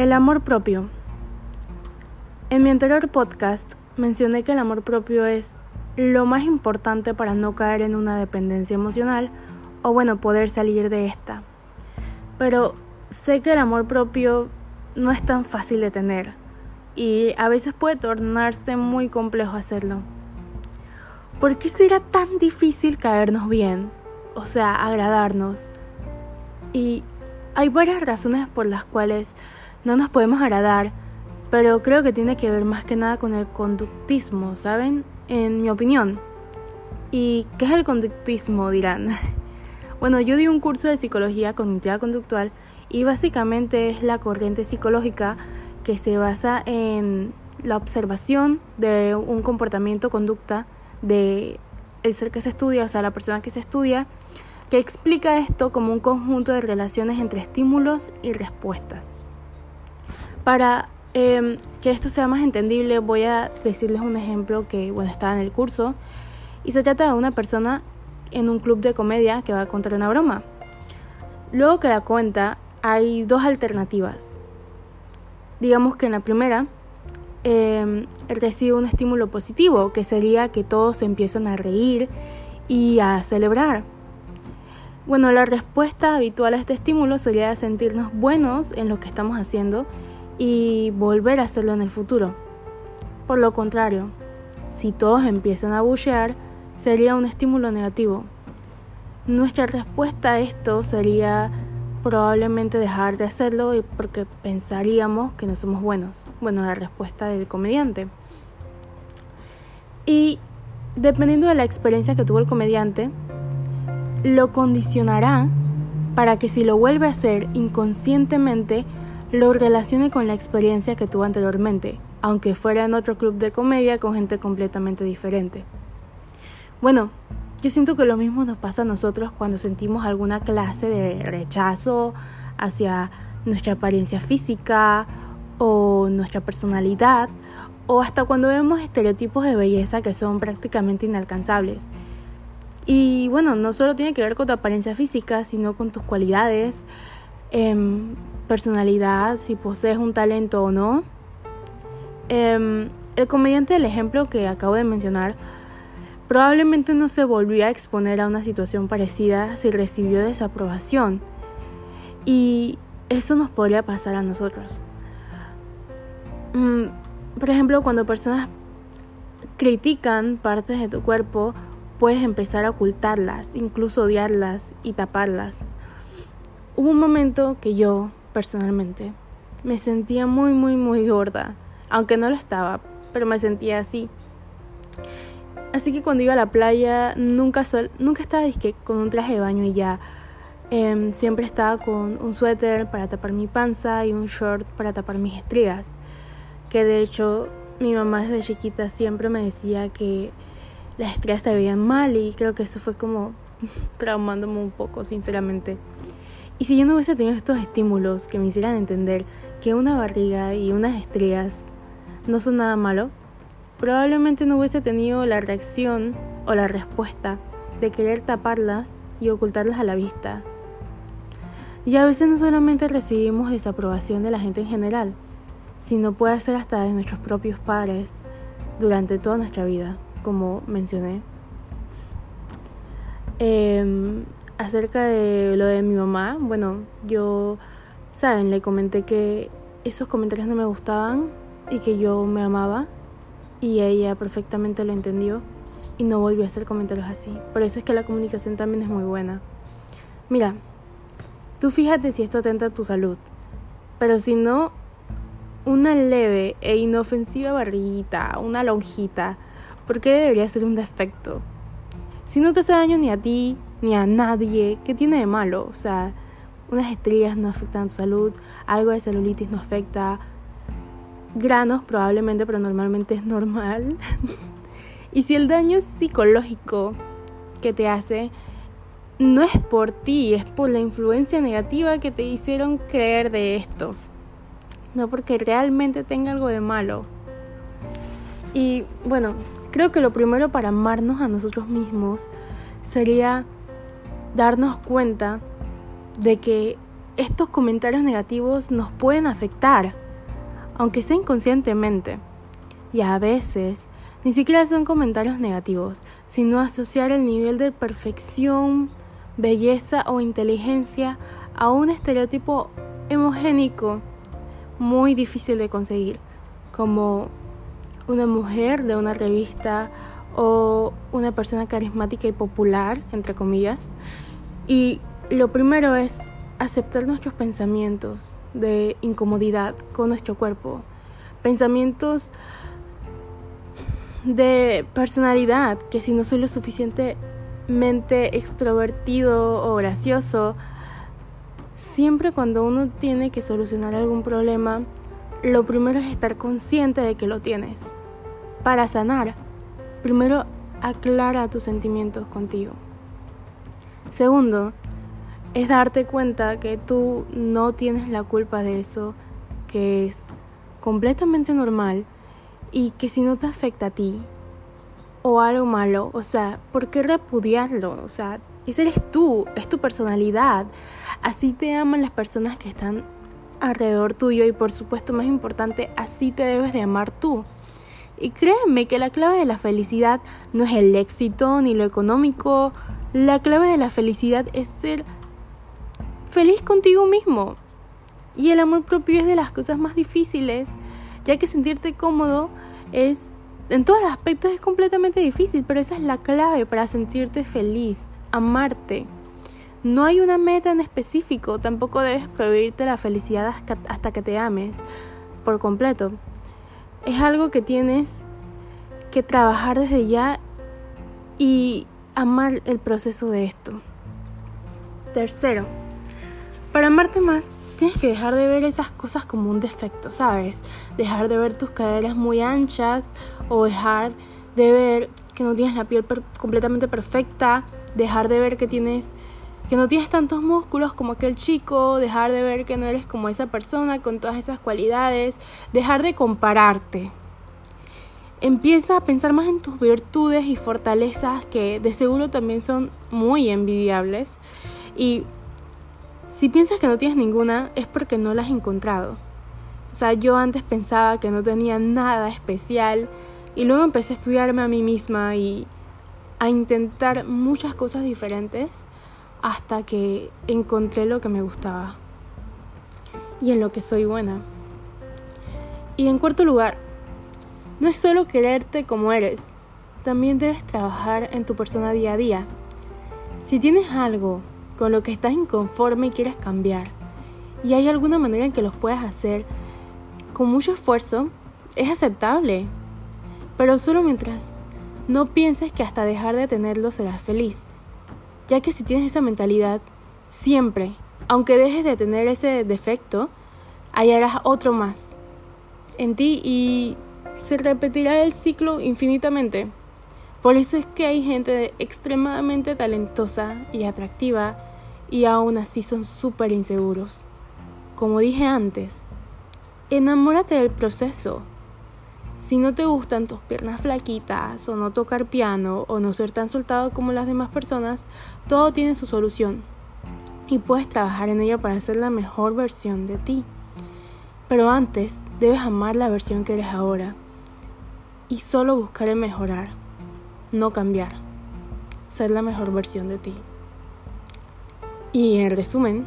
El amor propio. En mi anterior podcast mencioné que el amor propio es lo más importante para no caer en una dependencia emocional o bueno, poder salir de esta. Pero sé que el amor propio no es tan fácil de tener y a veces puede tornarse muy complejo hacerlo. ¿Por qué será tan difícil caernos bien? O sea, agradarnos. Y hay varias razones por las cuales no nos podemos agradar, pero creo que tiene que ver más que nada con el conductismo, ¿saben? En mi opinión. ¿Y qué es el conductismo? dirán. Bueno, yo di un curso de psicología cognitiva conductual y básicamente es la corriente psicológica que se basa en la observación de un comportamiento conducta de el ser que se estudia, o sea, la persona que se estudia, que explica esto como un conjunto de relaciones entre estímulos y respuestas. Para em, que esto sea más entendible, voy a decirles un ejemplo que, bueno, está en el curso, y se trata de una persona en un club de comedia que va a contar una broma. Luego que la cuenta, hay dos alternativas. Digamos que en la primera, eh, recibe un estímulo positivo, que sería que todos empiezan a reír y a celebrar. Bueno, la respuesta habitual a este estímulo sería sentirnos buenos en lo que estamos haciendo y volver a hacerlo en el futuro. Por lo contrario, si todos empiezan a bullear, sería un estímulo negativo. Nuestra respuesta a esto sería probablemente dejar de hacerlo porque pensaríamos que no somos buenos. Bueno, la respuesta del comediante. Y dependiendo de la experiencia que tuvo el comediante, lo condicionará para que si lo vuelve a hacer inconscientemente, lo relacione con la experiencia que tuvo anteriormente, aunque fuera en otro club de comedia con gente completamente diferente. Bueno, yo siento que lo mismo nos pasa a nosotros cuando sentimos alguna clase de rechazo hacia nuestra apariencia física o nuestra personalidad o hasta cuando vemos estereotipos de belleza que son prácticamente inalcanzables. Y bueno, no solo tiene que ver con tu apariencia física, sino con tus cualidades, em, personalidad, si posees un talento o no. Em, el comediante del ejemplo que acabo de mencionar Probablemente no se volvió a exponer a una situación parecida si recibió desaprobación. Y eso nos podría pasar a nosotros. Mm, por ejemplo, cuando personas critican partes de tu cuerpo, puedes empezar a ocultarlas, incluso odiarlas y taparlas. Hubo un momento que yo, personalmente, me sentía muy, muy, muy gorda, aunque no lo estaba, pero me sentía así. Así que cuando iba a la playa nunca, sol, nunca estaba disque, con un traje de baño y ya. Em, siempre estaba con un suéter para tapar mi panza y un short para tapar mis estrías. Que de hecho mi mamá desde chiquita siempre me decía que las estrías se veían mal y creo que eso fue como traumándome un poco, sinceramente. Y si yo no hubiese tenido estos estímulos que me hicieran entender que una barriga y unas estrías no son nada malo, probablemente no hubiese tenido la reacción o la respuesta de querer taparlas y ocultarlas a la vista. Y a veces no solamente recibimos desaprobación de la gente en general, sino puede ser hasta de nuestros propios padres durante toda nuestra vida, como mencioné. Em, acerca de lo de mi mamá, bueno, yo, saben, le comenté que esos comentarios no me gustaban y que yo me amaba y ella perfectamente lo entendió y no volvió a hacer comentarios así. Por eso es que la comunicación también es muy buena. Mira, tú fíjate si esto atenta a tu salud, pero si no, una leve e inofensiva barriguita, una lonjita, ¿por qué debería ser un defecto? Si no te hace daño ni a ti, ni a nadie, ¿qué tiene de malo? O sea, unas estrías no afectan tu salud, algo de celulitis no afecta, granos probablemente, pero normalmente es normal. y si el daño psicológico que te hace, no es por ti, es por la influencia negativa que te hicieron creer de esto. No porque realmente tenga algo de malo. Y bueno, creo que lo primero para amarnos a nosotros mismos sería darnos cuenta de que estos comentarios negativos nos pueden afectar, aunque sea inconscientemente. Y a veces ni siquiera son comentarios negativos, sino asociar el nivel de perfección, belleza o inteligencia a un estereotipo hemogénico muy difícil de conseguir, como una mujer de una revista o una persona carismática y popular, entre comillas. Y lo primero es aceptar nuestros pensamientos de incomodidad con nuestro cuerpo, pensamientos de personalidad, que si no soy lo suficientemente extrovertido o gracioso, siempre cuando uno tiene que solucionar algún problema, lo primero es estar consciente de que lo tienes. Para sanar, primero aclara tus sentimientos contigo. Segundo, es darte cuenta que tú no tienes la culpa de eso, que es completamente normal y que si no te afecta a ti o algo malo, o sea, ¿por qué repudiarlo? O sea, ese eres tú, es tu personalidad. Así te aman las personas que están alrededor tuyo y por supuesto más importante, así te debes de amar tú. Y créeme que la clave de la felicidad no es el éxito ni lo económico, la clave de la felicidad es ser feliz contigo mismo. Y el amor propio es de las cosas más difíciles, ya que sentirte cómodo es, en todos los aspectos es completamente difícil, pero esa es la clave para sentirte feliz, amarte. No hay una meta en específico, tampoco debes prohibirte la felicidad hasta que te ames por completo. Es algo que tienes que trabajar desde ya y amar el proceso de esto. Tercero, para amarte más tienes que dejar de ver esas cosas como un defecto, ¿sabes? Dejar de ver tus caderas muy anchas o dejar de ver que no tienes la piel completamente perfecta, dejar de ver que tienes que no tienes tantos músculos como aquel chico, dejar de ver que no eres como esa persona con todas esas cualidades, dejar de compararte. Empieza a pensar más en tus virtudes y fortalezas que de seguro también son muy envidiables y si piensas que no tienes ninguna, es porque no la has encontrado. O sea, yo antes pensaba que no tenía nada especial y luego empecé a estudiarme a mí misma y a intentar muchas cosas diferentes hasta que encontré lo que me gustaba y en lo que soy buena. Y en cuarto lugar, no es solo quererte como eres, también debes trabajar en tu persona día a día. Si tienes algo con lo que estás inconforme y quieres cambiar, y hay alguna manera en que los puedas hacer con mucho esfuerzo, es aceptable. Pero solo mientras no pienses que hasta dejar de tenerlo serás feliz. Ya que si tienes esa mentalidad, siempre, aunque dejes de tener ese defecto, hallarás otro más en ti y se repetirá el ciclo infinitamente. Por eso es que hay gente extremadamente talentosa y atractiva y aún así son súper inseguros. Como dije antes, enamórate del proceso. Si no te gustan tus piernas flaquitas o no tocar piano o no ser tan soltado como las demás personas, todo tiene su solución y puedes trabajar en ello para ser la mejor versión de ti. Pero antes debes amar la versión que eres ahora y solo buscar el mejorar, no cambiar, ser la mejor versión de ti. Y en resumen,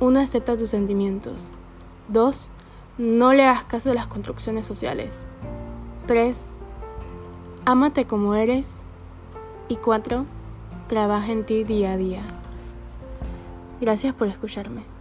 uno, acepta tus sentimientos. Dos, no le hagas caso a las construcciones sociales. Tres, ámate como eres. Y cuatro, trabaja en ti día a día. Gracias por escucharme.